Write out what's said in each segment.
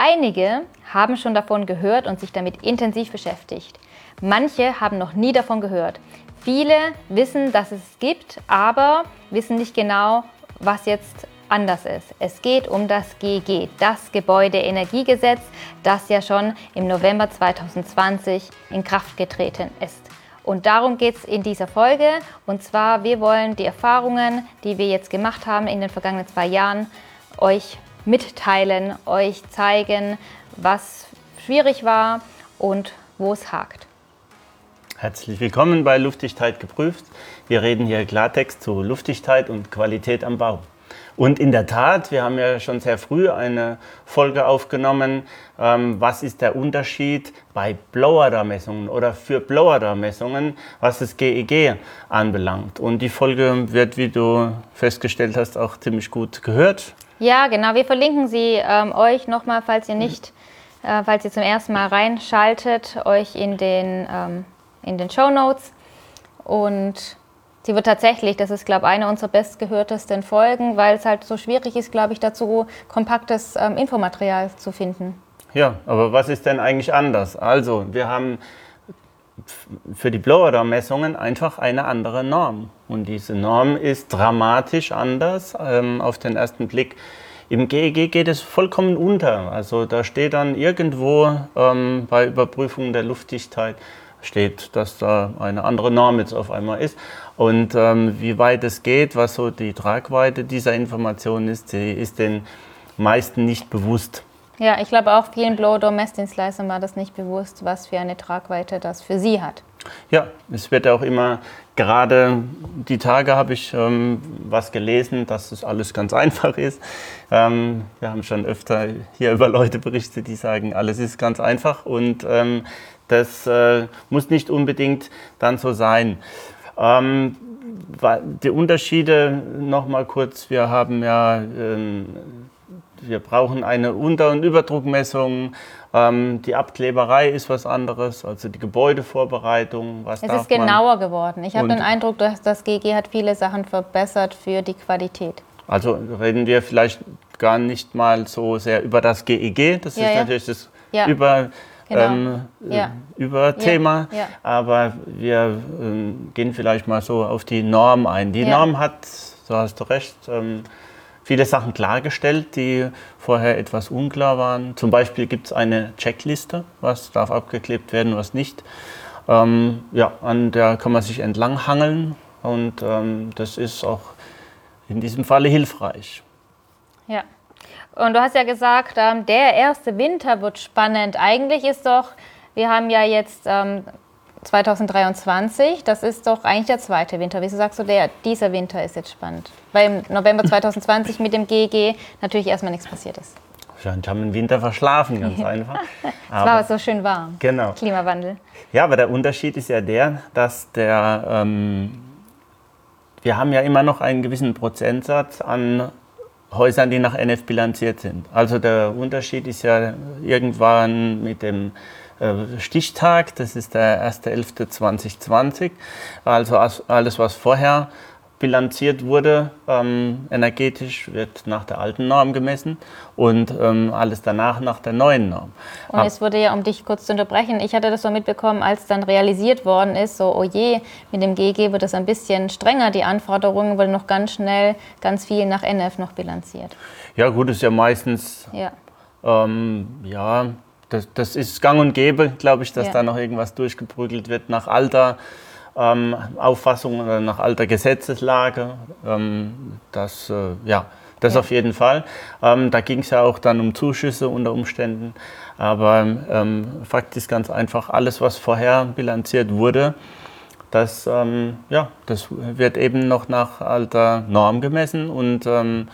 Einige haben schon davon gehört und sich damit intensiv beschäftigt. Manche haben noch nie davon gehört. Viele wissen, dass es gibt, aber wissen nicht genau, was jetzt anders ist. Es geht um das GG, das Gebäudeenergiegesetz, das ja schon im November 2020 in Kraft getreten ist. Und darum geht es in dieser Folge. Und zwar, wir wollen die Erfahrungen, die wir jetzt gemacht haben in den vergangenen zwei Jahren, euch mitteilen, euch zeigen, was schwierig war und wo es hakt. Herzlich willkommen bei Luftigkeit geprüft. Wir reden hier Klartext zu Luftigkeit und Qualität am Bau. Und in der Tat, wir haben ja schon sehr früh eine Folge aufgenommen, ähm, was ist der Unterschied bei Blower-Messungen oder für Blower-Messungen, was das GEG e anbelangt. Und die Folge wird, wie du festgestellt hast, auch ziemlich gut gehört. Ja, genau. Wir verlinken sie ähm, euch nochmal, falls ihr nicht, äh, falls ihr zum ersten Mal reinschaltet, euch in den, ähm, in den Show Notes. Und Sie wird tatsächlich, das ist, glaube ich, eine unserer bestgehörtesten Folgen, weil es halt so schwierig ist, glaube ich, dazu kompaktes ähm, Infomaterial zu finden. Ja, aber was ist denn eigentlich anders? Also, wir haben für die Blower-Messungen einfach eine andere Norm. Und diese Norm ist dramatisch anders ähm, auf den ersten Blick. Im GEG geht es vollkommen unter. Also da steht dann irgendwo ähm, bei Überprüfung der Luftdichtheit steht, dass da eine andere Norm jetzt auf einmal ist. Und ähm, wie weit es geht, was so die Tragweite dieser Information ist, die ist den meisten nicht bewusst. Ja, ich glaube auch vielen Blow-Door-Messdienstleistern war das nicht bewusst, was für eine Tragweite das für sie hat. Ja, es wird auch immer, gerade die Tage habe ich ähm, was gelesen, dass es alles ganz einfach ist. Ähm, wir haben schon öfter hier über Leute berichtet, die sagen, alles ist ganz einfach und ähm, das äh, muss nicht unbedingt dann so sein. Ähm, die Unterschiede noch mal kurz. Wir haben ja, ähm, wir brauchen eine Unter- und Überdruckmessung. Ähm, die Abkleberei ist was anderes, also die Gebäudevorbereitung. Was es ist genauer man? geworden. Ich habe den Eindruck, dass das GG hat viele Sachen verbessert für die Qualität. Also reden wir vielleicht gar nicht mal so sehr über das GEG. Das ja, ist ja. natürlich das ja. über genau. ähm, ja. über Thema. Ja. Aber wir ähm, gehen vielleicht mal so auf die Norm ein. Die Norm hat, so hast du recht, ähm, viele Sachen klargestellt, die vorher etwas unklar waren. Zum Beispiel gibt es eine Checkliste, was darf abgeklebt werden, was nicht. Ähm, ja, an der kann man sich entlang hangeln und ähm, das ist auch in diesem Falle hilfreich. Ja. Und du hast ja gesagt, ähm, der erste Winter wird spannend. Eigentlich ist doch, wir haben ja jetzt ähm, 2023, das ist doch eigentlich der zweite Winter. Wieso sagst du, der, dieser Winter ist jetzt spannend? Weil im November 2020 mit dem GG natürlich erstmal nichts passiert ist. Wahrscheinlich haben wir den Winter verschlafen, ganz einfach. es war aber so schön warm. Genau. Klimawandel. Ja, aber der Unterschied ist ja der, dass der, ähm, wir haben ja immer noch einen gewissen Prozentsatz an Häusern, die nach NF bilanziert sind. Also der Unterschied ist ja irgendwann mit dem Stichtag, das ist der 1.11.2020. Also alles, was vorher bilanziert wurde, ähm, energetisch, wird nach der alten Norm gemessen und ähm, alles danach nach der neuen Norm. Und es wurde ja, um dich kurz zu unterbrechen, ich hatte das so mitbekommen, als dann realisiert worden ist, so, oh je, mit dem GG wird es ein bisschen strenger, die Anforderungen wurde noch ganz schnell ganz viel nach NF noch bilanziert. Ja gut, ist ja meistens, ja, ähm, ja das, das, ist gang und gäbe, glaube ich, dass ja. da noch irgendwas durchgeprügelt wird nach Alter ähm, Auffassung oder nach alter Gesetzeslage. Ähm, das, äh, ja, das ja. auf jeden Fall. Ähm, da ging es ja auch dann um Zuschüsse unter Umständen. Aber ähm, Fakt ist ganz einfach, alles, was vorher bilanziert wurde, das, ähm, ja, das wird eben noch nach alter Norm gemessen und ähm,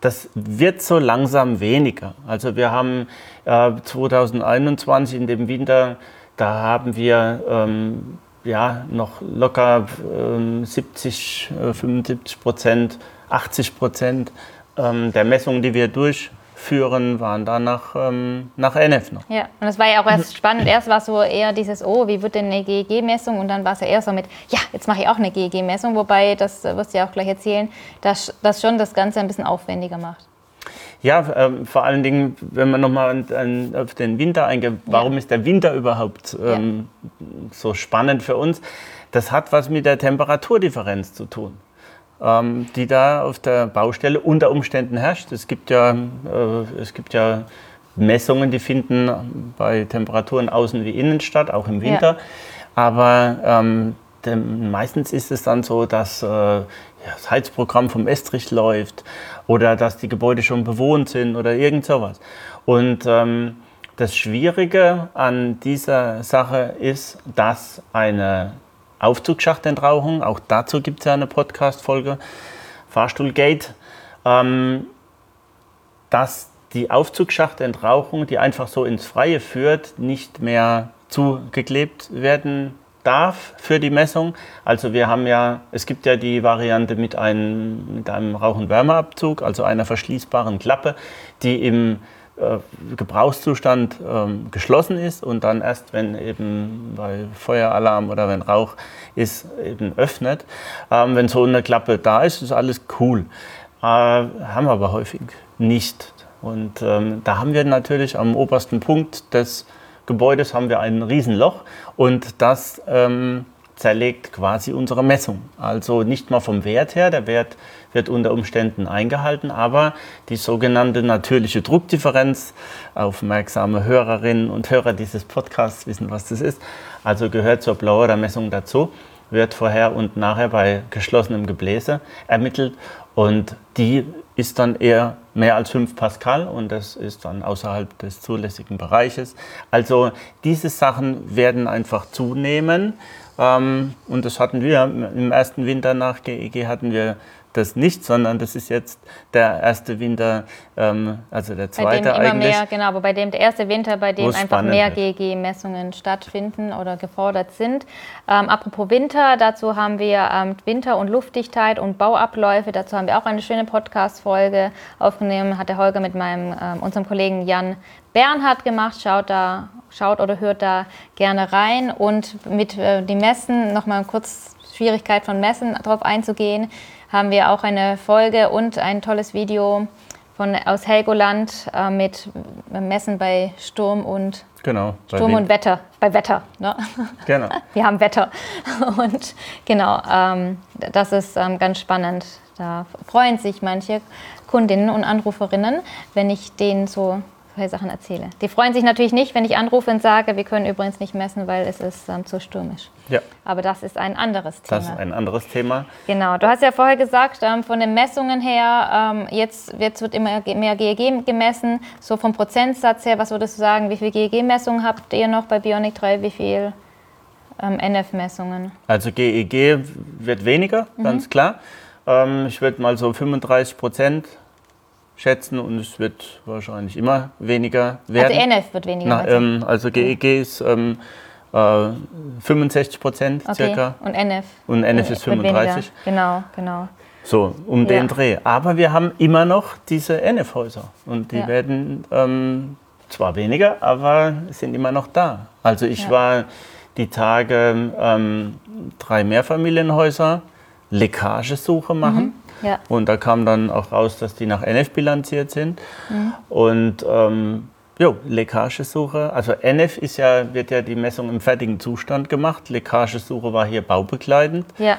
das wird so langsam weniger. Also wir haben 2021 in dem Winter, da haben wir ähm, ja, noch locker ähm, 70, äh, 75 Prozent, 80 Prozent ähm, der Messungen, die wir durchführen, waren dann nach, ähm, nach NF noch. Ja, und das war ja auch erst spannend. Erst war es so eher dieses, oh, wie wird denn eine GEG-Messung? Und dann war es ja eher so mit, ja, jetzt mache ich auch eine GEG-Messung, wobei, das wirst du ja auch gleich erzählen, dass das schon das Ganze ein bisschen aufwendiger macht. Ja, ähm, vor allen Dingen, wenn man nochmal auf den Winter eingeht, warum ja. ist der Winter überhaupt ähm, ja. so spannend für uns? Das hat was mit der Temperaturdifferenz zu tun, ähm, die da auf der Baustelle unter Umständen herrscht. Es gibt ja, äh, es gibt ja Messungen, die finden bei Temperaturen außen wie innen statt, auch im Winter. Ja. Aber ähm, meistens ist es dann so, dass äh, das Heizprogramm vom Estrich läuft oder dass die Gebäude schon bewohnt sind oder irgend sowas. Und ähm, das Schwierige an dieser Sache ist, dass eine Aufzugsschachtentauchung, auch dazu gibt es ja eine Podcast-Folge, Fahrstuhlgate, ähm, dass die Aufzugsschachtentauchung, die einfach so ins Freie führt, nicht mehr zugeklebt werden darf für die Messung. Also wir haben ja, es gibt ja die Variante mit einem, mit einem Rauch- und Wärmeabzug, also einer verschließbaren Klappe, die im äh, Gebrauchszustand ähm, geschlossen ist und dann erst, wenn eben bei Feueralarm oder wenn Rauch ist, eben öffnet. Ähm, wenn so eine Klappe da ist, ist alles cool. Äh, haben wir aber häufig nicht. Und ähm, da haben wir natürlich am obersten Punkt des Gebäudes haben wir ein Riesenloch und das ähm, zerlegt quasi unsere Messung. Also nicht mal vom Wert her, der Wert wird unter Umständen eingehalten, aber die sogenannte natürliche Druckdifferenz, aufmerksame Hörerinnen und Hörer dieses Podcasts wissen, was das ist, also gehört zur Blauer-Messung dazu, wird vorher und nachher bei geschlossenem Gebläse ermittelt und die ist dann eher mehr als 5 Pascal und das ist dann außerhalb des zulässigen Bereiches. Also diese Sachen werden einfach zunehmen ähm, und das hatten wir im ersten Winter nach GEG hatten wir das nicht, sondern das ist jetzt der erste Winter, ähm, also der zweite bei dem immer eigentlich. Mehr, genau, aber bei dem der erste Winter, bei dem einfach mehr GEG-Messungen stattfinden oder gefordert sind. Ähm, apropos Winter, dazu haben wir ähm, Winter und Luftdichtheit und Bauabläufe. Dazu haben wir auch eine schöne Podcast-Folge aufgenommen, hat der Holger mit meinem, ähm, unserem Kollegen Jan Bernhard gemacht. Schaut da, schaut oder hört da gerne rein und mit äh, dem Messen nochmal kurz Schwierigkeit von Messen darauf einzugehen haben wir auch eine Folge und ein tolles Video von, aus Helgoland äh, mit Messen bei Sturm und Genau. Sturm und Wetter, bei Wetter. Ne? Genau. Wir haben Wetter. Und genau, ähm, das ist ähm, ganz spannend. Da freuen sich manche Kundinnen und Anruferinnen, wenn ich denen so Sachen erzähle. Die freuen sich natürlich nicht, wenn ich anrufe und sage, wir können übrigens nicht messen, weil es ist ähm, zu stürmisch. Ja. Aber das ist ein anderes Thema. Das ist ein anderes Thema. Genau. Du hast ja vorher gesagt, ähm, von den Messungen her, ähm, jetzt, jetzt wird immer mehr GEG gemessen. So vom Prozentsatz her, was würdest du sagen, wie viele GEG-Messungen habt ihr noch bei Bionic 3? Wie viel ähm, NF-Messungen? Also GEG wird weniger, mhm. ganz klar. Ähm, ich würde mal so 35 Prozent schätzen und es wird wahrscheinlich immer weniger werden. Also NF wird weniger. Na, ähm, also GEG ist ähm, äh, 65 Prozent okay. circa. Und NF? Und NF ist 35. Genau, genau. So, um ja. den Dreh. Aber wir haben immer noch diese NF-Häuser und die ja. werden ähm, zwar weniger, aber sind immer noch da. Also ich ja. war die Tage ähm, drei Mehrfamilienhäuser Leckagesuche machen. Mhm. Ja. Und da kam dann auch raus, dass die nach NF bilanziert sind. Mhm. Und ähm, jo, Leckagesuche, also NF ist ja, wird ja die Messung im fertigen Zustand gemacht. Leckagesuche war hier baubegleitend. Ja.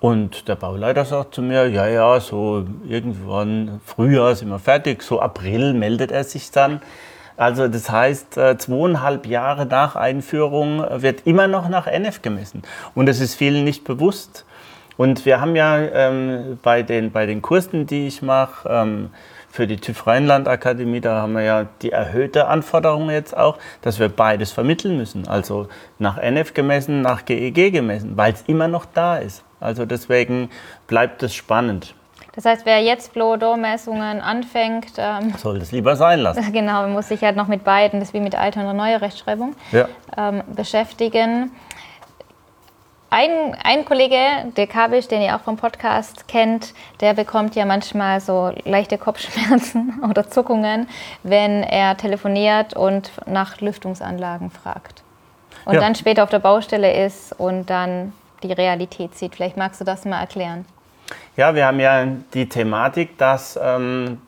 Und der Bauleiter sagt zu mir, ja, ja, so irgendwann Frühjahr sind wir fertig, so April meldet er sich dann. Also das heißt, äh, zweieinhalb Jahre nach Einführung wird immer noch nach NF gemessen. Und das ist vielen nicht bewusst. Und wir haben ja ähm, bei, den, bei den Kursen, die ich mache, ähm, für die TÜV Rheinland Akademie, da haben wir ja die erhöhte Anforderung jetzt auch, dass wir beides vermitteln müssen. Also nach NF gemessen, nach GEG gemessen, weil es immer noch da ist. Also deswegen bleibt es spannend. Das heißt, wer jetzt Blow-Door-Messungen anfängt, ähm, soll das lieber sein lassen. Genau, muss sich halt noch mit beiden, das ist wie mit alter und neuer Rechtschreibung, ja. ähm, beschäftigen. Ein, ein Kollege, der Kabisch, den ihr auch vom Podcast kennt, der bekommt ja manchmal so leichte Kopfschmerzen oder Zuckungen, wenn er telefoniert und nach Lüftungsanlagen fragt. Und ja. dann später auf der Baustelle ist und dann die Realität sieht. Vielleicht magst du das mal erklären. Ja, wir haben ja die Thematik, dass ähm,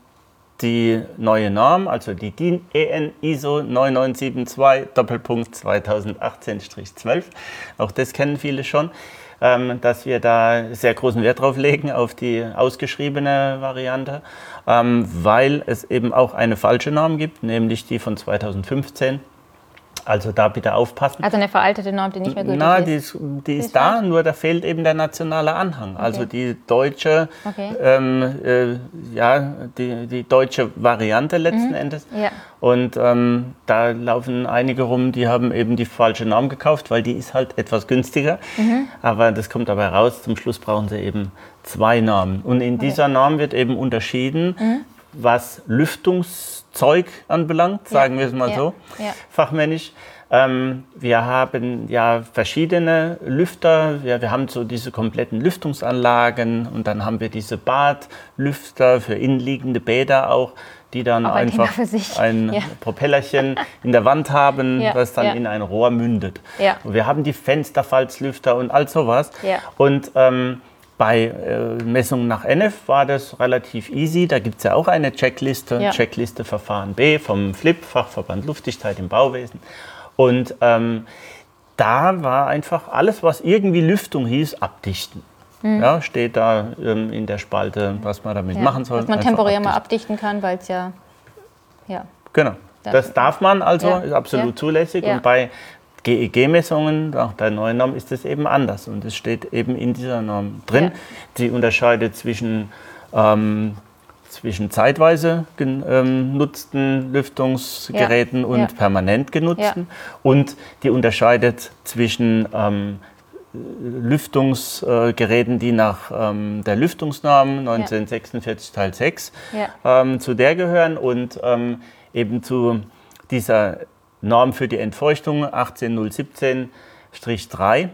die neue Norm, also die DIN EN ISO 9972 Doppelpunkt 2018-12. Auch das kennen viele schon, ähm, dass wir da sehr großen Wert drauf legen auf die ausgeschriebene Variante, ähm, weil es eben auch eine falsche Norm gibt, nämlich die von 2015 also da bitte aufpassen. Also eine veraltete Norm, die nicht mehr gültig Na, die ist. Die ist, ist da, nur da fehlt eben der nationale Anhang. Okay. Also die deutsche, okay. ähm, äh, ja, die, die deutsche Variante letzten mhm. Endes. Ja. Und ähm, da laufen einige rum, die haben eben die falsche Norm gekauft, weil die ist halt etwas günstiger. Mhm. Aber das kommt dabei raus, zum Schluss brauchen sie eben zwei Normen. Und in okay. dieser Norm wird eben unterschieden, mhm. Was Lüftungs Zeug anbelangt, sagen ja. wir es mal ja. so, ja. fachmännisch. Ähm, wir haben ja verschiedene Lüfter. Wir, wir, haben so diese kompletten Lüftungsanlagen und dann haben wir diese Badlüfter für innenliegende Bäder auch, die dann Aber einfach ein ja. Propellerchen in der Wand haben, ja. das dann in ein Rohr mündet. Wir haben die Fensterfalzlüfter und all sowas. Und ähm, bei äh, Messungen nach NF war das relativ easy. Da gibt es ja auch eine Checkliste, ja. Checkliste Verfahren B vom FLIP, Fachverband Luftdichtheit im Bauwesen. Und ähm, da war einfach alles, was irgendwie Lüftung hieß, abdichten. Mhm. Ja, steht da ähm, in der Spalte, was man damit ja. machen soll. Dass man temporär abdichten. mal abdichten kann, weil es ja, ja. Genau. Das darf man also, ja. ist absolut zulässig. Und bei GEG-Messungen, nach der neuen Norm ist es eben anders und es steht eben in dieser Norm drin. Ja. Sie unterscheidet zwischen, ähm, zwischen zeitweise genutzten ähm, Lüftungsgeräten ja. und ja. permanent genutzten und die unterscheidet zwischen ähm, Lüftungsgeräten, die nach ähm, der Lüftungsnorm 1946 Teil 6 ähm, zu der gehören und ähm, eben zu dieser Norm für die Entfeuchtung 18017-3.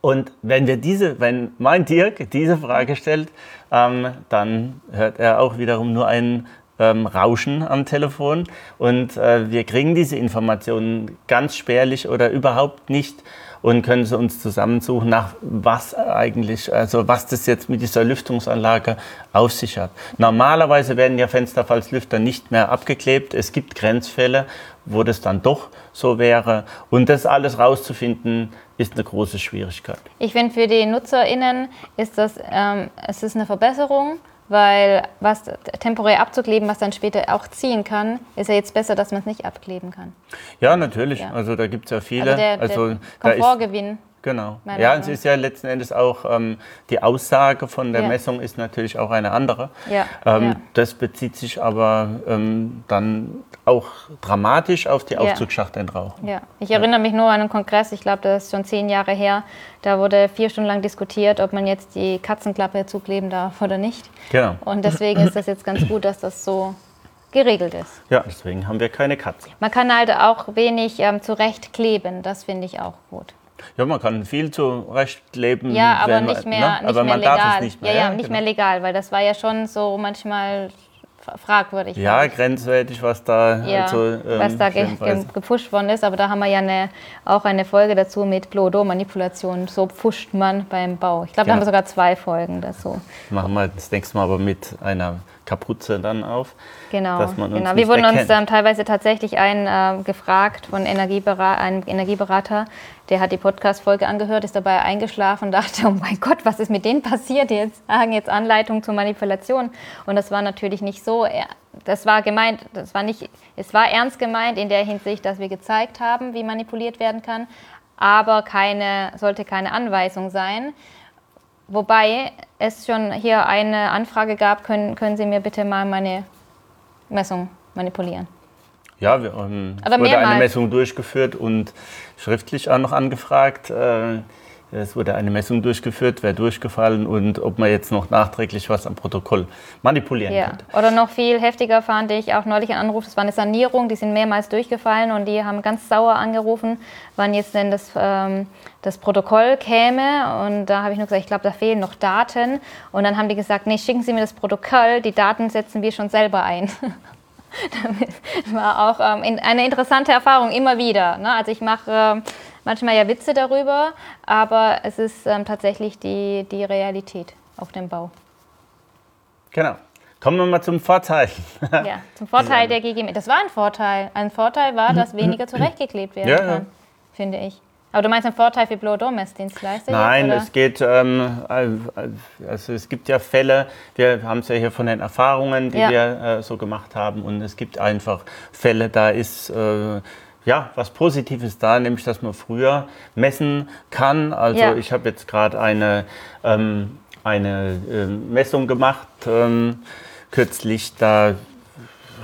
Und wenn wir diese, wenn mein Dirk diese Frage stellt, ähm, dann hört er auch wiederum nur ein ähm, Rauschen am Telefon und äh, wir kriegen diese Informationen ganz spärlich oder überhaupt nicht und können sie uns zusammensuchen, nach was eigentlich, also was das jetzt mit dieser Lüftungsanlage auf sich hat. Normalerweise werden ja Fensterfallslüfter nicht mehr abgeklebt. Es gibt Grenzfälle, wo das dann doch so wäre. Und das alles rauszufinden, ist eine große Schwierigkeit. Ich finde, für die NutzerInnen ist das, ähm, es ist eine Verbesserung, weil was temporär abzukleben, was dann später auch ziehen kann, ist ja jetzt besser, dass man es nicht abkleben kann. Ja, natürlich. Ja. Also da gibt es ja viele. Also der, also, der Komfortgewinn. Genau. Ja, es ist ja letzten Endes auch ähm, die Aussage von der ja. Messung ist natürlich auch eine andere. Ja. Ähm, ja. Das bezieht sich aber ähm, dann auch dramatisch auf die Aufzugsschachtendrauchung. Ja, ich erinnere mich nur an einen Kongress, ich glaube, das ist schon zehn Jahre her. Da wurde vier Stunden lang diskutiert, ob man jetzt die Katzenklappe zukleben darf oder nicht. Genau. Und deswegen ist das jetzt ganz gut, dass das so geregelt ist. Ja, deswegen haben wir keine Katzen. Man kann halt auch wenig ähm, zurecht kleben, das finde ich auch gut. Ja, man kann viel zurechtleben. Ja, aber wenn, nicht mehr, ne? nicht aber mehr man legal. darf es nicht mehr. Ja, ja, nicht genau. mehr legal, weil das war ja schon so manchmal fragwürdig. Ja, grenzwertig, was da, ja, also, ähm, was da ge ge gepusht worden ist. Aber da haben wir ja eine, auch eine Folge dazu mit Blodo-Manipulation. So pfuscht man beim Bau. Ich glaube, ja. da haben wir sogar zwei Folgen dazu. Machen wir das nächste Mal aber mit einer Kapuze dann auf. Genau, dass man uns genau. wir wurden erkennt. uns ähm, teilweise tatsächlich einen äh, gefragt von Energiebera einem Energieberater, der hat die Podcast-Folge angehört, ist dabei eingeschlafen und dachte, oh mein Gott, was ist mit denen passiert jetzt? Sagen jetzt Anleitungen zur Manipulation. Und das war natürlich nicht so. Das war gemeint, das war nicht, es war ernst gemeint in der Hinsicht, dass wir gezeigt haben, wie manipuliert werden kann, aber keine, sollte keine Anweisung sein. Wobei es schon hier eine Anfrage gab, können, können Sie mir bitte mal meine Messung manipulieren? Ja, wir, ähm, wurde eine Messung durchgeführt und schriftlich auch noch angefragt. Äh, es wurde eine Messung durchgeführt, wer durchgefallen und ob man jetzt noch nachträglich was am Protokoll manipulieren ja. könnte. Oder noch viel heftiger fand ich auch neulich einen Anruf, das war eine Sanierung, die sind mehrmals durchgefallen und die haben ganz sauer angerufen, wann jetzt denn das, ähm, das Protokoll käme. Und da habe ich nur gesagt, ich glaube, da fehlen noch Daten. Und dann haben die gesagt, nee, schicken Sie mir das Protokoll, die Daten setzen wir schon selber ein. das war auch ähm, eine interessante Erfahrung immer wieder. Ne? Also ich mache äh, manchmal ja Witze darüber, aber es ist ähm, tatsächlich die, die Realität auf dem Bau. Genau. Kommen wir mal zum Vorteil. ja, zum Vorteil der GG. Das war ein Vorteil. Ein Vorteil war, dass weniger zurechtgeklebt werden ja, kann, ja. finde ich. Aber du meinst einen Vorteil für Blow-Door-Messdienstleister? Nein, jetzt, es geht, ähm, also es gibt ja Fälle, wir haben es ja hier von den Erfahrungen, die ja. wir äh, so gemacht haben und es gibt einfach Fälle, da ist äh, ja, was Positives da, nämlich dass man früher messen kann. Also ja. ich habe jetzt gerade eine, ähm, eine äh, Messung gemacht, ähm, kürzlich, da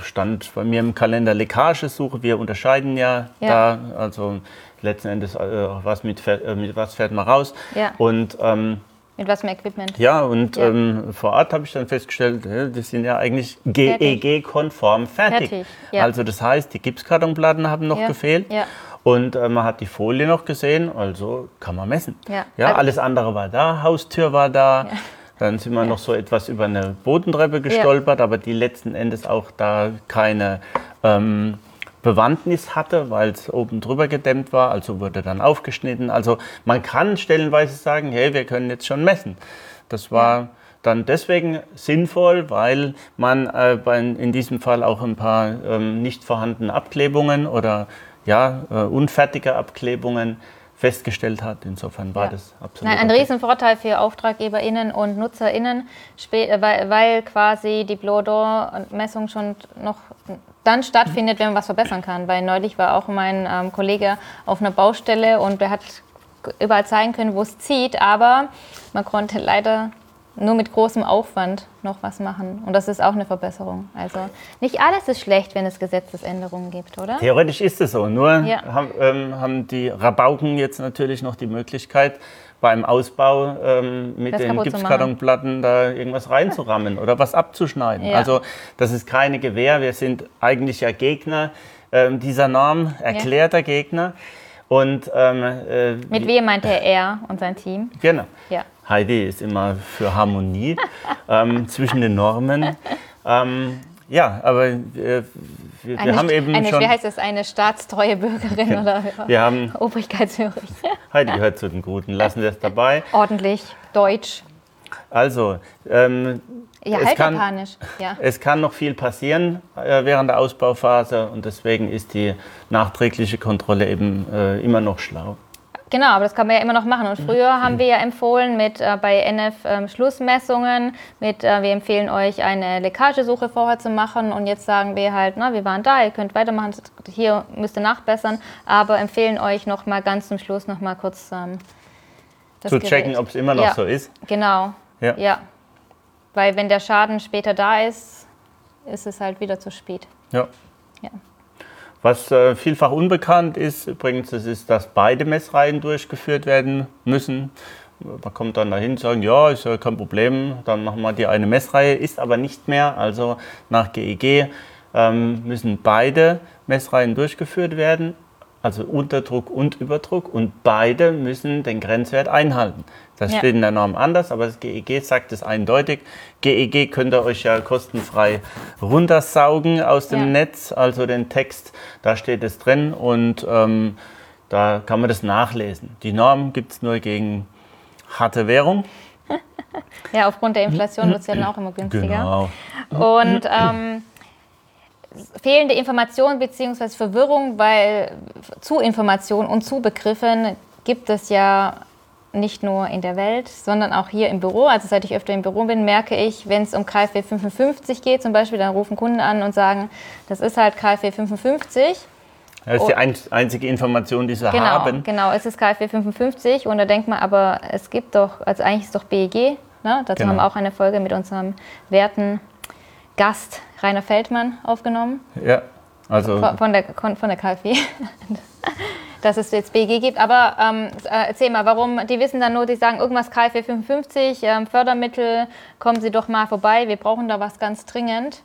stand bei mir im Kalender Leckagesuche. Wir unterscheiden ja, ja. da, also letzten Endes, äh, was mit, äh, mit, was fährt man raus. Ja. Und, ähm, mit was für Equipment? Ja, und ja. Ähm, vor Ort habe ich dann festgestellt, die sind ja eigentlich GEG-konform fertig. fertig ja. Also das heißt, die Gipskartonplatten haben noch gefehlt. Und äh, man hat die Folie noch gesehen, also kann man messen. Ja, ja also alles andere war da, Haustür war da. Dann sind wir noch so etwas über eine Bodentreppe gestolpert, aber die letzten Endes auch da keine ähm, Bewandtnis hatte, weil es oben drüber gedämmt war, also wurde dann aufgeschnitten. Also man kann stellenweise sagen, hey, wir können jetzt schon messen. Das war dann deswegen sinnvoll, weil man äh, bei, in diesem Fall auch ein paar ähm, nicht vorhandene Abklebungen oder ja, äh, unfertige Abklebungen festgestellt hat. Insofern war ja. das absolut. Nein, ein okay. Riesenvorteil für AuftraggeberInnen und NutzerInnen, weil, quasi die Blow-Door-Messung schon noch dann stattfindet, wenn man was verbessern kann. Weil neulich war auch mein ähm, Kollege auf einer Baustelle und der hat überall zeigen können, wo es zieht, aber man konnte leider nur mit großem Aufwand noch was machen. Und das ist auch eine Verbesserung. Also nicht alles ist schlecht, wenn es Gesetzesänderungen gibt, oder? Theoretisch ist es so. Nur ja. haben, ähm, haben, die Rabauken jetzt natürlich noch die Möglichkeit, beim Ausbau ähm, mit das den Gipskartonplatten da irgendwas reinzurammen oder was abzuschneiden. Ja. Also das ist keine Gewähr. Wir sind eigentlich ja Gegner ähm, dieser Norm, erklärter ja. Gegner. Und, ähm, äh, Mit wem meinte er und sein Team? Genau. Ja. Heidi ist immer für Harmonie ähm, zwischen den Normen. Ähm, ja, aber wir, wir, eine, haben eben eine, schon... Wie heißt das? Eine staatstreue Bürgerin ja, oder wir haben, obrigkeitshörig. Heidi gehört zu den Guten. Lassen wir es dabei. Ordentlich, deutsch. Also, ähm, ja, es, kann, ja. es kann noch viel passieren äh, während der Ausbauphase und deswegen ist die nachträgliche Kontrolle eben äh, immer noch schlau. Genau, aber das kann man ja immer noch machen. Und früher haben wir ja empfohlen mit äh, bei NF ähm, Schlussmessungen, mit äh, wir empfehlen euch eine Leckagesuche vorher zu machen und jetzt sagen wir halt, na, wir waren da, ihr könnt weitermachen, hier müsst ihr nachbessern, aber empfehlen euch noch mal ganz zum Schluss noch mal kurz ähm, zu Gerät. checken, ob es immer noch ja, so ist. Genau. Ja. ja. Weil wenn der Schaden später da ist, ist es halt wieder zu spät. Ja. ja. Was äh, vielfach unbekannt ist, übrigens, das ist, dass beide Messreihen durchgeführt werden müssen. Man kommt dann dahin und sagt, ja, ist ja kein Problem, dann machen wir die eine Messreihe, ist aber nicht mehr. Also nach GEG e ähm, müssen beide Messreihen durchgeführt werden, also Unterdruck und Überdruck, und beide müssen den Grenzwert einhalten. Das ja. steht in der Norm anders, aber das GEG sagt es eindeutig. GEG könnt ihr euch ja kostenfrei runtersaugen aus dem ja. Netz, also den Text, da steht es drin und ähm, da kann man das nachlesen. Die Norm gibt es nur gegen harte Währung. ja, aufgrund der Inflation wird es ja dann auch immer günstiger. Genau. Und ähm, fehlende Information bzw. Verwirrung, weil zu Informationen und zu Begriffen gibt es ja nicht nur in der Welt, sondern auch hier im Büro. Also seit ich öfter im Büro bin, merke ich, wenn es um KfW 55 geht zum Beispiel, dann rufen Kunden an und sagen, das ist halt KfW 55. Das ist die einzige Information, die sie genau, haben. Genau, es ist KfW 55 und da denkt man aber, es gibt doch, also eigentlich ist es doch BEG. Ne? Dazu genau. haben wir auch eine Folge mit unserem werten Gast Rainer Feldmann aufgenommen. Ja, also. Von der, von der KfW. dass es jetzt BG gibt. Aber ähm, äh, erzähl mal, warum, die wissen dann nur, die sagen irgendwas KfW 55, ähm, Fördermittel, kommen Sie doch mal vorbei, wir brauchen da was ganz dringend.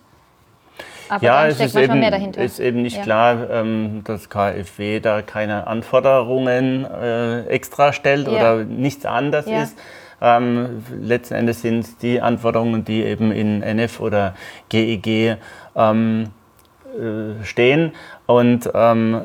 Aber ja, es ist eben, ist eben, nicht ja. klar, ähm, dass KfW da keine Anforderungen äh, extra stellt ja. oder nichts anders ja. ist. Ähm, letzten Endes sind es die Anforderungen, die eben in NF oder GEG ähm, äh, stehen. Und ähm,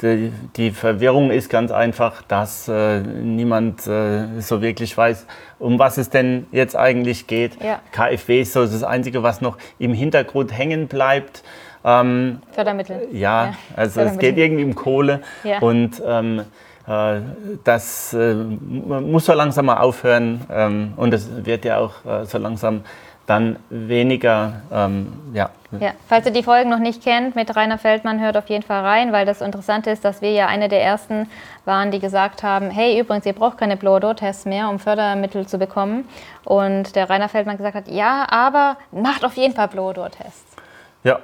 die, die, Verwirrung ist ganz einfach, dass äh, niemand äh, so wirklich weiß, um was es denn jetzt eigentlich geht. Ja. KfW ist so das Einzige, was noch im Hintergrund hängen bleibt. Ähm, Fördermittel. Ja, ja also Fördermittel. es geht irgendwie um Kohle ja. und ähm, äh, das äh, muss so langsam mal aufhören ähm, und es wird ja auch äh, so langsam dann weniger, ähm, ja. ja. Falls ihr die Folgen noch nicht kennt mit Rainer Feldmann, hört auf jeden Fall rein, weil das Interessante ist, dass wir ja eine der ersten waren, die gesagt haben, hey, übrigens, ihr braucht keine Blow-Tests mehr, um Fördermittel zu bekommen. Und der Rainer Feldmann gesagt hat, ja, aber macht auf jeden Fall Blow-Tests. Ja.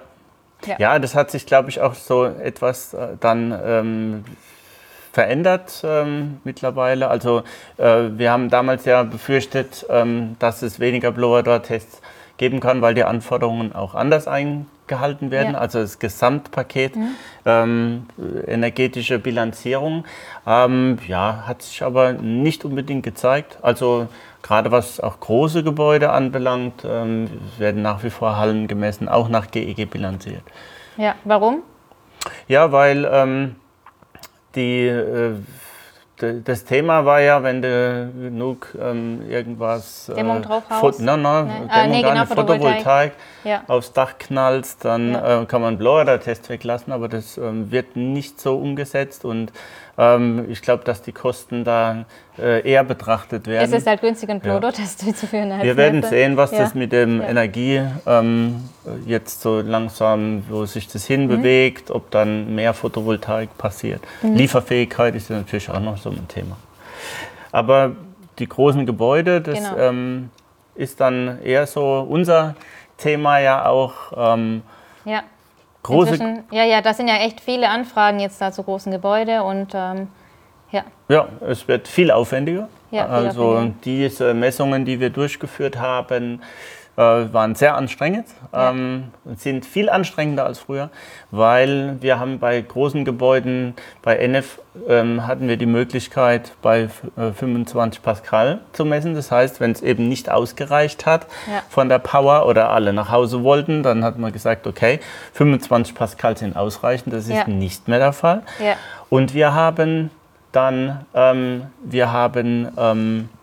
ja. Ja, das hat sich, glaube ich, auch so etwas äh, dann ähm, verändert ähm, mittlerweile. Also äh, wir haben damals ja befürchtet, ähm, dass es weniger Blower-Door-Tests geben kann, weil die Anforderungen auch anders eingehalten werden. Ja. Also das Gesamtpaket mhm. ähm, energetische Bilanzierung, ähm, ja, hat sich aber nicht unbedingt gezeigt. Also gerade was auch große Gebäude anbelangt, ähm, werden nach wie vor Hallen gemessen, auch nach GEG e bilanziert. Ja, warum? Ja, weil ähm, die, äh, das Thema war ja, wenn du genug ähm, irgendwas. Äh, Dämmung drauf haust? Nein, nein, nee. Dämmung ah, nee, genau, Photovoltaik, ja. aufs Dach knallst, dann ja. äh, kann man Blower-Test weglassen, aber das ähm, wird nicht so umgesetzt und ich glaube, dass die Kosten da äh, eher betrachtet werden. Es ist halt günstig, einen Blodo-Test ja. durchzuführen. Wir werden sehen, was ja. das mit dem ja. Energie ähm, jetzt so langsam, wo sich das hinbewegt, mhm. ob dann mehr Photovoltaik passiert. Mhm. Lieferfähigkeit ist ja natürlich auch noch so ein Thema. Aber die großen Gebäude, das genau. ähm, ist dann eher so unser Thema ja auch. Ähm, ja. Große ja, ja, das sind ja echt viele Anfragen jetzt da zu großen Gebäuden und ähm, ja. Ja, es wird viel aufwendiger. Ja, viel also aufwendiger. diese Messungen, die wir durchgeführt haben, äh, waren sehr anstrengend, ja. ähm, sind viel anstrengender als früher, weil wir haben bei großen Gebäuden, bei NF ähm, hatten wir die Möglichkeit bei äh, 25 Pascal zu messen. Das heißt, wenn es eben nicht ausgereicht hat ja. von der Power oder alle nach Hause wollten, dann hat man gesagt, okay, 25 Pascal sind ausreichend. Das ist ja. nicht mehr der Fall. Und wir haben dann, ähm, wir haben ähm, äh,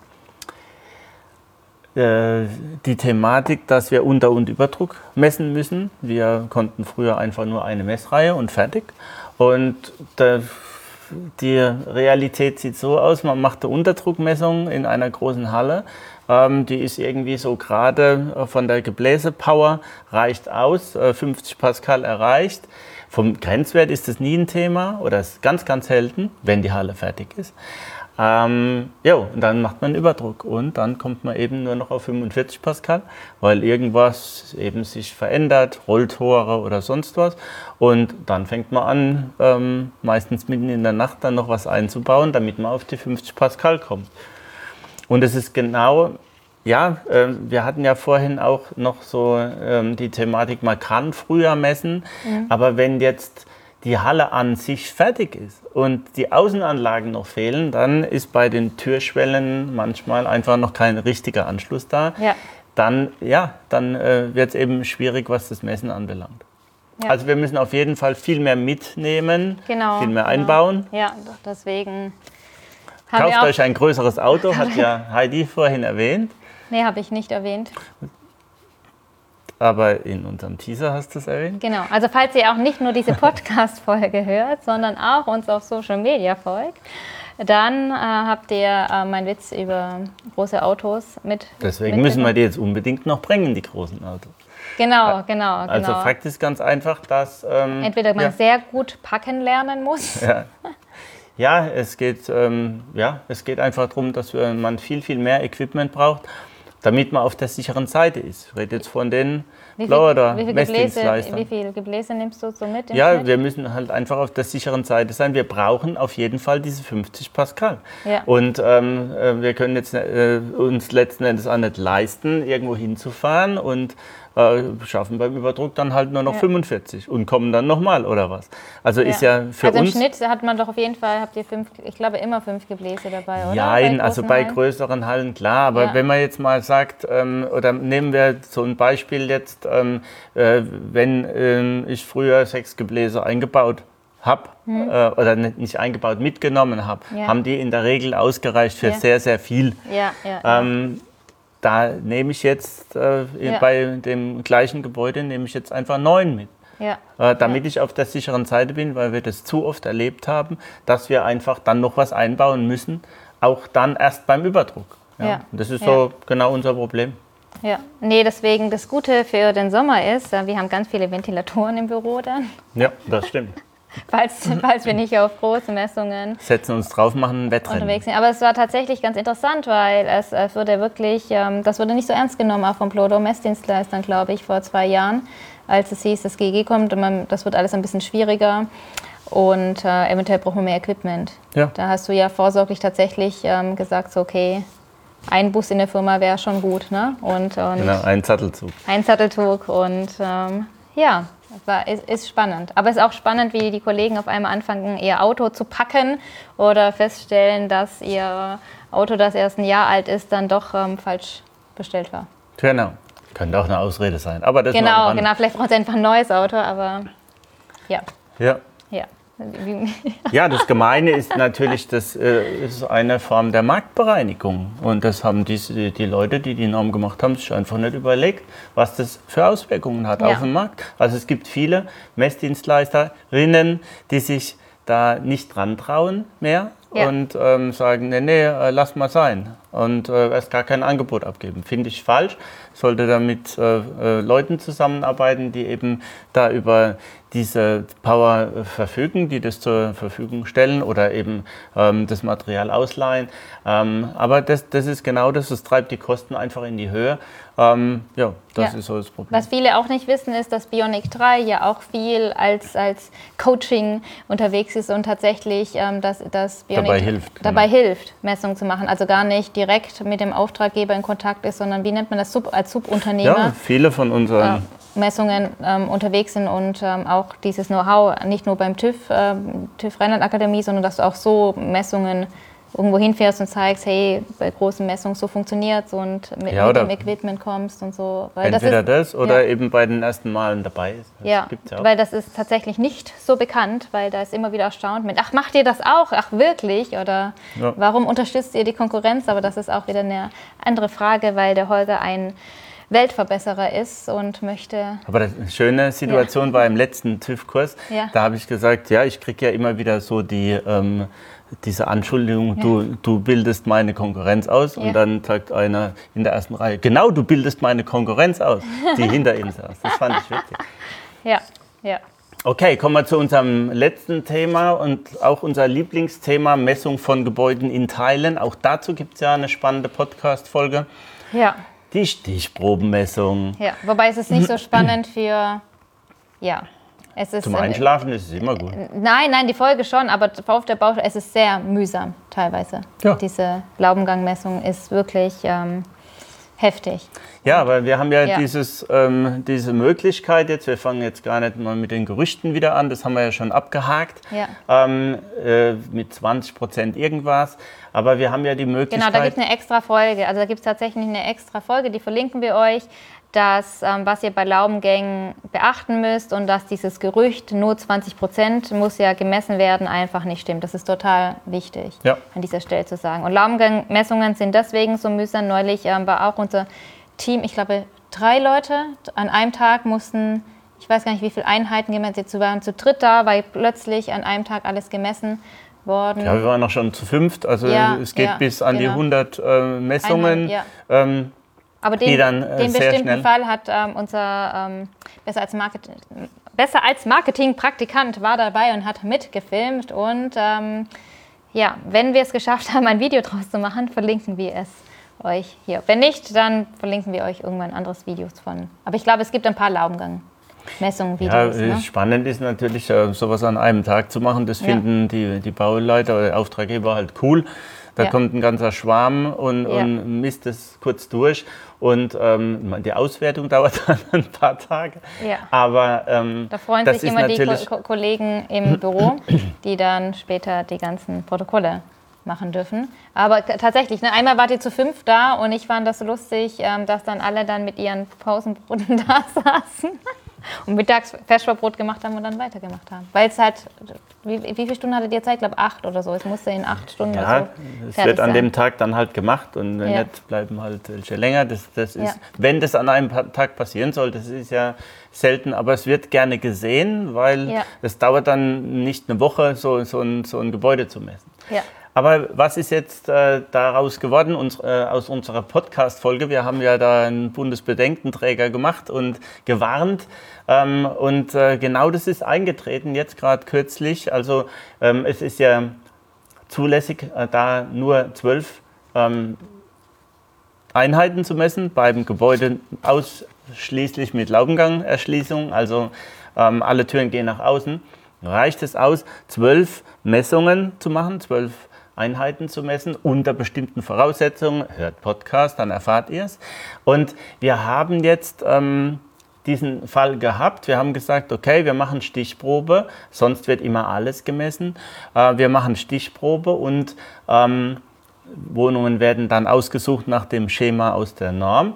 die Thematik, dass wir Unter- und Überdruck messen müssen. Wir konnten früher einfach nur eine Messreihe und fertig. Und die Realität sieht so aus, man macht eine Unterdruckmessung in einer großen Halle. Ähm, die ist irgendwie so gerade von der Gebläsepower, reicht aus, 50 äh, Pascal erreicht. Vom Grenzwert ist das nie ein Thema oder ist ganz, ganz selten, wenn die Halle fertig ist. Ähm, ja, und dann macht man Überdruck und dann kommt man eben nur noch auf 45 Pascal, weil irgendwas eben sich verändert, Rolltore oder sonst was. Und dann fängt man an, ähm, meistens mitten in der Nacht dann noch was einzubauen, damit man auf die 50 Pascal kommt. Und es ist genau, ja, äh, wir hatten ja vorhin auch noch so ähm, die Thematik, man kann früher messen, mhm. aber wenn jetzt die Halle an sich fertig ist und die Außenanlagen noch fehlen, dann ist bei den Türschwellen manchmal einfach noch kein richtiger Anschluss da. Ja. Dann, ja, dann äh, wird es eben schwierig, was das Messen anbelangt. Ja. Also wir müssen auf jeden Fall viel mehr mitnehmen, genau, viel mehr genau. einbauen. Ja, deswegen. Kauft euch ein größeres Auto, hat ja Heidi vorhin erwähnt. Nee, habe ich nicht erwähnt aber in unserem Teaser hast du es erwähnt. Genau, also falls ihr auch nicht nur diese Podcast-Folge hört, sondern auch uns auf Social Media folgt, dann äh, habt ihr äh, meinen Witz über große Autos mit. Deswegen müssen wir die jetzt unbedingt noch bringen, die großen Autos. Genau, genau. Also genau. Fakt ist ganz einfach, dass. Ähm, Entweder man ja. sehr gut packen lernen muss. Ja. Ja, es geht, ähm, ja, es geht einfach darum, dass man viel, viel mehr Equipment braucht damit man auf der sicheren Seite ist. Ich rede jetzt von den Blauer Messdienstleistern. Wie viele Gebläse nimmst du so mit? Ja, Schnitt? wir müssen halt einfach auf der sicheren Seite sein. Wir brauchen auf jeden Fall diese 50 Pascal. Ja. Und ähm, äh, wir können jetzt äh, uns letzten Endes auch nicht leisten, irgendwo hinzufahren und äh, schaffen beim Überdruck dann halt nur noch ja. 45 und kommen dann nochmal oder was. Also ja. ist ja für also uns. Also im Schnitt hat man doch auf jeden Fall, habt ihr fünf, ich glaube immer fünf Gebläse dabei, oder? Nein, also bei Hallen? größeren Hallen klar, aber ja. wenn man jetzt mal sagt, ähm, oder nehmen wir so ein Beispiel jetzt, ähm, äh, wenn äh, ich früher sechs Gebläse eingebaut habe mhm. äh, oder nicht eingebaut mitgenommen habe, ja. haben die in der Regel ausgereicht für ja. sehr, sehr viel. Ja, ähm, da nehme ich jetzt äh, bei dem gleichen Gebäude nehme ich jetzt einfach neun mit. Äh, damit ich auf der sicheren Seite bin, weil wir das zu oft erlebt haben, dass wir einfach dann noch was einbauen müssen, auch dann erst beim Überdruck. Ja. Das ist so genau unser Problem. Ja, nee, deswegen das Gute für den Sommer ist, äh, wir haben ganz viele Ventilatoren im Büro dann. Ja, das stimmt. falls, falls wir nicht auf große Messungen setzen uns drauf, machen ein Wettrennen. Unterwegs sind. Aber es war tatsächlich ganz interessant, weil es, es wurde wirklich, ähm, das wurde nicht so ernst genommen, auch vom Plodo Messdienstleistern, glaube ich, vor zwei Jahren, als es hieß, das GG kommt und man, das wird alles ein bisschen schwieriger und äh, eventuell brauchen wir mehr Equipment. Ja. Da hast du ja vorsorglich tatsächlich ähm, gesagt, so, okay, ein Bus in der Firma wäre schon gut. Ne? Und, und genau, ein Sattelzug. Ein Sattelzug und ähm, ja, war, ist, ist, spannend. Aber es ist auch spannend, wie die Kollegen auf einmal anfangen, ihr Auto zu packen oder feststellen, dass ihr Auto, das erst ein Jahr alt ist, dann doch ähm, falsch bestellt war. Genau. Könnte auch eine Ausrede sein. Aber das genau, genau. Vielleicht braucht ihr einfach ein neues Auto, aber ja. Ja. Ja. Ja, das Gemeine ist natürlich, das äh, ist eine Form der Marktbereinigung. Und das haben die, die Leute, die die Norm gemacht haben, sich einfach nicht überlegt, was das für Auswirkungen hat ja. auf den Markt. Also es gibt viele Messdienstleisterinnen, die sich da nicht dran trauen mehr ja. und ähm, sagen, nee, nee, äh, lass mal sein und äh, erst gar kein Angebot abgeben. Finde ich falsch. Sollte da mit äh, äh, Leuten zusammenarbeiten, die eben da über diese Power äh, verfügen, die das zur Verfügung stellen oder eben ähm, das Material ausleihen. Ähm, aber das, das ist genau das, das treibt die Kosten einfach in die Höhe. Ähm, ja, das ja. ist so das Problem. Was viele auch nicht wissen, ist, dass Bionic 3 ja auch viel als, als Coaching unterwegs ist und tatsächlich ähm, dass, dass Bionic dabei hilft. Dabei genau. hilft, Messungen zu machen. Also gar nicht direkt mit dem Auftraggeber in Kontakt ist, sondern wie nennt man das Sub, als Subunternehmer? Ja, viele von unseren. Äh, Messungen ähm, unterwegs sind und ähm, auch dieses Know-how nicht nur beim TÜV, äh, TÜV Rheinland Akademie, sondern dass du auch so Messungen irgendwo hinfährst und zeigst, hey, bei großen Messungen so funktioniert es und mit, ja, mit dem Equipment kommst und so. Weil entweder das, ist, das oder ja. eben bei den ersten Malen dabei ist. Das ja, ja weil das ist tatsächlich nicht so bekannt, weil da ist immer wieder erstaunt mit, ach, macht ihr das auch? Ach, wirklich? Oder warum unterstützt ihr die Konkurrenz? Aber das ist auch wieder eine andere Frage, weil der Holger ein Weltverbesserer ist und möchte. Aber eine schöne Situation ja. war im letzten TÜV-Kurs. Ja. Da habe ich gesagt, ja, ich kriege ja immer wieder so die ähm, diese Anschuldigung, ja. du, du bildest meine Konkurrenz aus. Und dann sagt einer in der ersten Reihe, genau, du bildest meine Konkurrenz aus, die hinter ihm saß. Das fand ich witzig. Ja, ja. Okay, kommen wir zu unserem letzten Thema und auch unser Lieblingsthema Messung von Gebäuden in Teilen. Auch dazu gibt es ja eine spannende Podcast-Folge. Ja. Die Stichprobenmessung. Ja, wobei es ist nicht so spannend für, ja, es ist, Zum Einschlafen ist es immer gut. Nein, nein, die Folge schon, aber auf der Baustelle, es ist sehr mühsam teilweise. Ja. Diese Laubengangmessung ist wirklich ähm, heftig. Ja, weil wir haben ja, ja. Dieses, ähm, diese Möglichkeit jetzt, wir fangen jetzt gar nicht mal mit den Gerüchten wieder an, das haben wir ja schon abgehakt, ja. Ähm, äh, mit 20 Prozent irgendwas. Aber wir haben ja die Möglichkeit... Genau, da gibt es eine extra Folge. Also da gibt es tatsächlich eine extra Folge, die verlinken wir euch dass, ähm, was ihr bei Laubengängen beachten müsst und dass dieses Gerücht, nur 20 Prozent muss ja gemessen werden, einfach nicht stimmt. Das ist total wichtig ja. an dieser Stelle zu sagen. Und Laubengangmessungen sind deswegen so mühsam. Neulich ähm, war auch unser Team, ich glaube, drei Leute an einem Tag mussten, ich weiß gar nicht, wie viele Einheiten gemessen, sie waren zu dritt da, weil plötzlich an einem Tag alles gemessen worden. Ja, wir waren auch schon zu fünft, also ja, es geht ja, bis an genau. die 100 äh, Messungen. Einheit, ja. ähm, aber den, dann, äh, den bestimmten. Fall hat ähm, unser ähm, besser als Marketing, besser als Marketing-Praktikant war dabei und hat mitgefilmt. Und ähm, ja, wenn wir es geschafft haben, ein Video draus zu machen, verlinken wir es euch hier. Wenn nicht, dann verlinken wir euch irgendwann anderes Videos von. Aber ich glaube, es gibt ein paar Laubengang. Messungen, Videos. Ja, ne? Spannend ist natürlich, äh, sowas an einem Tag zu machen. Das ja. finden die, die Bauleiter oder Auftraggeber halt cool. Da ja. kommt ein ganzer Schwarm und, ja. und misst es kurz durch. Und ähm, die Auswertung dauert dann ein paar Tage. Ja. Aber ähm, da freuen sich immer die Ko Kollegen im Büro, die dann später die ganzen Protokolle machen dürfen. Aber tatsächlich, ne, einmal wart ihr zu fünf da und ich fand das so lustig, ähm, dass dann alle dann mit ihren Pausenbroten da saßen. Und mittags Feschbarbrot gemacht haben und dann weitergemacht haben. Weil es halt, wie, wie viele Stunden hattet ihr Zeit? Ich glaube acht oder so. Es musste in acht Stunden ja, oder so. Es wird an sein. dem Tag dann halt gemacht und wenn ja. nicht, bleiben halt welche länger. Das, das ist, ja. Wenn das an einem Tag passieren soll, das ist ja selten, aber es wird gerne gesehen, weil es dauert dann nicht eine Woche, so, so, ein, so ein Gebäude zu messen. Ja. Aber was ist jetzt äh, daraus geworden uns, äh, aus unserer Podcast-Folge? Wir haben ja da einen Bundesbedenkenträger gemacht und gewarnt. Ähm, und äh, genau das ist eingetreten, jetzt gerade kürzlich. Also ähm, es ist ja zulässig, äh, da nur zwölf ähm, Einheiten zu messen, beim Gebäude ausschließlich mit Laubengangerschließung. Also ähm, alle Türen gehen nach außen. Reicht es aus, zwölf Messungen zu machen, zwölf Einheiten zu messen unter bestimmten Voraussetzungen. Hört Podcast, dann erfahrt ihr es. Und wir haben jetzt ähm, diesen Fall gehabt. Wir haben gesagt, okay, wir machen Stichprobe, sonst wird immer alles gemessen. Äh, wir machen Stichprobe und ähm, Wohnungen werden dann ausgesucht nach dem Schema aus der Norm.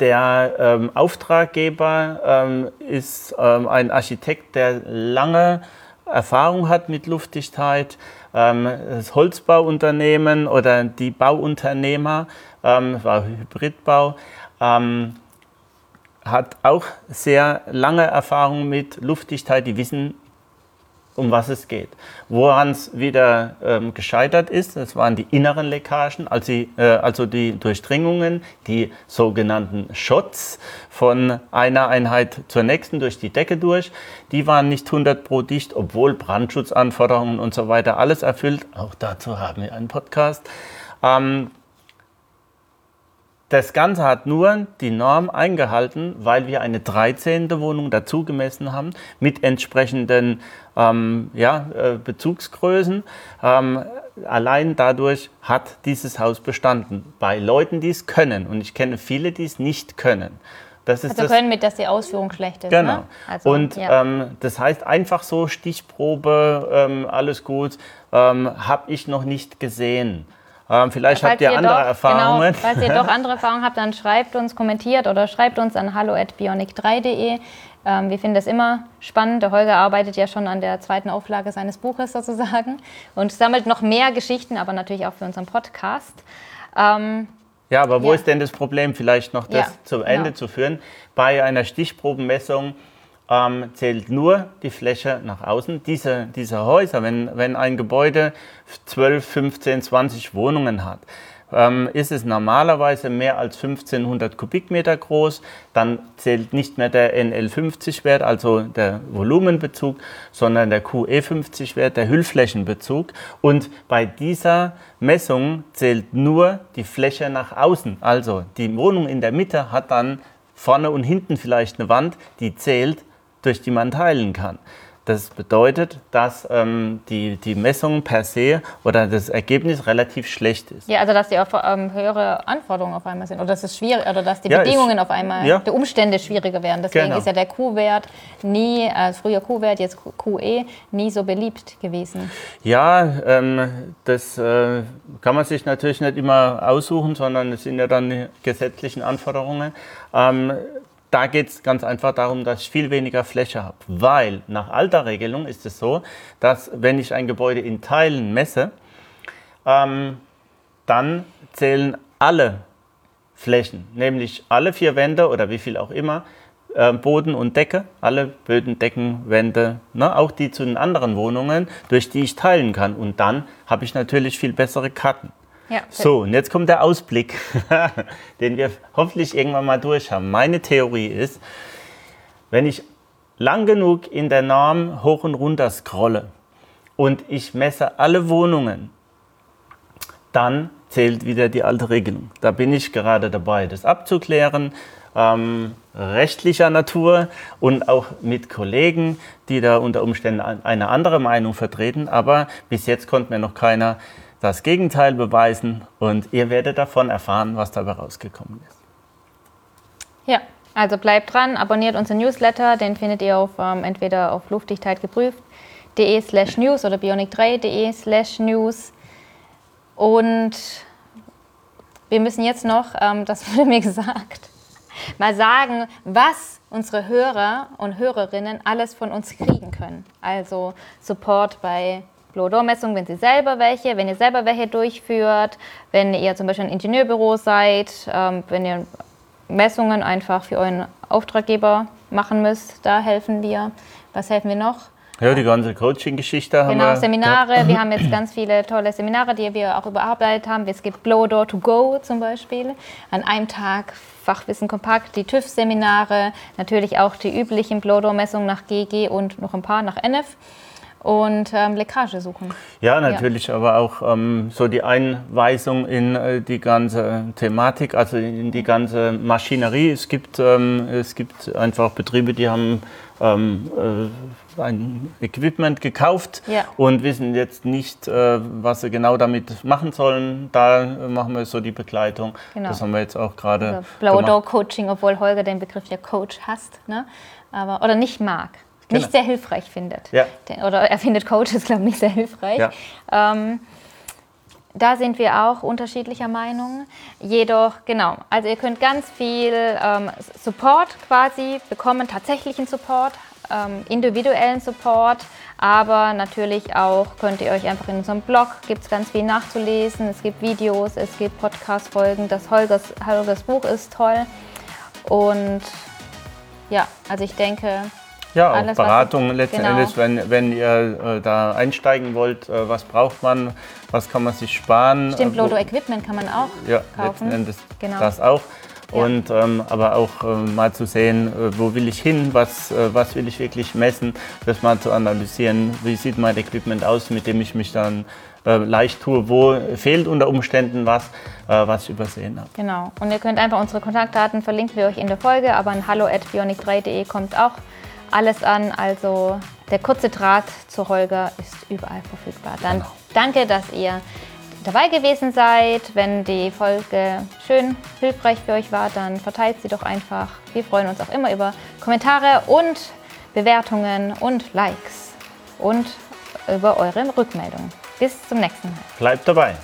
Der ähm, Auftraggeber ähm, ist ähm, ein Architekt, der lange Erfahrung hat mit Luftdichtheit, das Holzbauunternehmen oder die Bauunternehmer, ähm, war Hybridbau, ähm, hat auch sehr lange Erfahrung mit Luftdichtheit, die wissen, um was es geht. Woran es wieder ähm, gescheitert ist, das waren die inneren Leckagen, also die, äh, also die Durchdringungen, die sogenannten Shots von einer Einheit zur nächsten durch die Decke durch. Die waren nicht 100 pro dicht, obwohl Brandschutzanforderungen und so weiter alles erfüllt. Auch dazu haben wir einen Podcast. Ähm, das Ganze hat nur die Norm eingehalten, weil wir eine 13. Wohnung dazu gemessen haben mit entsprechenden ähm, ja, äh, Bezugsgrößen. Ähm, allein dadurch hat dieses Haus bestanden. Bei Leuten, die es können. Und ich kenne viele, die es nicht können. Das ist also das, können mit, dass die Ausführung schlecht ist. Genau. Ne? Also, und ja. ähm, das heißt einfach so Stichprobe, ähm, alles gut, ähm, habe ich noch nicht gesehen. Ähm, vielleicht falls habt ihr, ihr andere doch, Erfahrungen. Genau, falls ihr doch andere Erfahrungen habt, dann schreibt uns, kommentiert oder schreibt uns an hallo.bionic3.de. Ähm, wir finden das immer spannend. Der Holger arbeitet ja schon an der zweiten Auflage seines Buches sozusagen und sammelt noch mehr Geschichten, aber natürlich auch für unseren Podcast. Ähm, ja, aber wo ja. ist denn das Problem, vielleicht noch das ja, zum Ende genau. zu führen? Bei einer Stichprobenmessung ähm, zählt nur die Fläche nach außen. Diese, diese Häuser, wenn, wenn ein Gebäude 12, 15, 20 Wohnungen hat, ähm, ist es normalerweise mehr als 1500 Kubikmeter groß, dann zählt nicht mehr der NL50-Wert, also der Volumenbezug, sondern der QE50-Wert, der Hüllflächenbezug. Und bei dieser Messung zählt nur die Fläche nach außen. Also die Wohnung in der Mitte hat dann vorne und hinten vielleicht eine Wand, die zählt durch die man teilen kann. Das bedeutet, dass ähm, die, die Messung per se oder das Ergebnis relativ schlecht ist. Ja, also dass die auf, ähm, höhere Anforderungen auf einmal sind oder dass es schwierig oder dass die ja, Bedingungen ich, auf einmal, ja. die Umstände schwieriger werden. Deswegen genau. ist ja der Q-Wert nie, äh, früher Q-Wert, jetzt QE, nie so beliebt gewesen. Ja, ähm, das äh, kann man sich natürlich nicht immer aussuchen, sondern es sind ja dann die gesetzlichen Anforderungen. Da geht es ganz einfach darum, dass ich viel weniger Fläche habe. Weil nach alter Regelung ist es so, dass wenn ich ein Gebäude in Teilen messe, ähm, dann zählen alle Flächen, nämlich alle vier Wände oder wie viel auch immer, äh, Boden und Decke, alle Böden, Decken, Wände, ne, auch die zu den anderen Wohnungen, durch die ich teilen kann. Und dann habe ich natürlich viel bessere Karten. Ja, so, und jetzt kommt der Ausblick, den wir hoffentlich irgendwann mal durch haben. Meine Theorie ist, wenn ich lang genug in der Norm hoch und runter scrolle und ich messe alle Wohnungen, dann zählt wieder die alte Regelung. Da bin ich gerade dabei, das abzuklären, ähm, rechtlicher Natur und auch mit Kollegen, die da unter Umständen eine andere Meinung vertreten. Aber bis jetzt konnte mir noch keiner das Gegenteil beweisen und ihr werdet davon erfahren, was dabei rausgekommen ist. Ja, also bleibt dran, abonniert unseren Newsletter, den findet ihr auf ähm, entweder auf Luftdichtheit geprüft.de slash news oder bionic3.de slash news. Und wir müssen jetzt noch, ähm, das wurde mir gesagt, mal sagen, was unsere Hörer und Hörerinnen alles von uns kriegen können. Also Support bei Blodor-Messungen, wenn Sie selber welche, wenn ihr selber welche durchführt, wenn ihr zum Beispiel ein Ingenieurbüro seid, ähm, wenn ihr Messungen einfach für euren Auftraggeber machen müsst, da helfen wir. Was helfen wir noch? Ja, die ganze Coaching-Geschichte haben genau, wir. Genau, Seminare. Ja. Wir haben jetzt ganz viele tolle Seminare, die wir auch überarbeitet haben. Es gibt Blowdoor to Go zum Beispiel. An einem Tag Fachwissen kompakt, die TÜV-Seminare, natürlich auch die üblichen Blowdoor-Messungen nach GG und noch ein paar nach NF und ähm, Leckage suchen. Ja, natürlich, ja. aber auch ähm, so die Einweisung in äh, die ganze Thematik, also in die ganze Maschinerie. Es gibt, ähm, es gibt einfach Betriebe, die haben ähm, äh, ein Equipment gekauft ja. und wissen jetzt nicht, äh, was sie genau damit machen sollen. Da machen wir so die Begleitung. Genau. Das haben wir jetzt auch gerade. Also Blow-Door-Coaching, obwohl Holger den Begriff ja Coach hasst, ne? aber, oder nicht mag genau. nicht sehr hilfreich findet. Ja. Oder er findet Coaches, glaube ich, nicht sehr hilfreich. Ja. Ähm, da sind wir auch unterschiedlicher Meinung. Jedoch, genau, also ihr könnt ganz viel ähm, Support quasi bekommen, tatsächlichen Support, ähm, individuellen Support, aber natürlich auch könnt ihr euch einfach in unserem Blog, gibt es ganz viel nachzulesen, es gibt Videos, es gibt Podcast-Folgen, das Holgers, Holgers Buch ist toll und ja, also ich denke, ja, Alles, Beratung letzten genau. Endes, wenn, wenn ihr äh, da einsteigen wollt, äh, was braucht man, was kann man sich sparen. Stimmt, Lodo Equipment kann man auch ja, kaufen. letzten Endes genau. das auch. Ja. Und ähm, aber auch äh, mal zu sehen, äh, wo will ich hin, was, äh, was will ich wirklich messen, das mal zu analysieren, wie sieht mein Equipment aus, mit dem ich mich dann äh, leicht tue, wo fehlt unter Umständen was, was ich übersehen habe. Genau. Und ihr könnt einfach unsere Kontaktdaten verlinken wir euch in der Folge, aber an hallo@bionic3.de kommt auch alles an. Also der kurze Draht zu Holger ist überall verfügbar. Dann genau. danke, dass ihr dabei gewesen seid. Wenn die Folge schön hilfreich für euch war, dann verteilt sie doch einfach. Wir freuen uns auch immer über Kommentare und Bewertungen und Likes und über eure Rückmeldungen. Bis zum nächsten Mal. Bleibt dabei.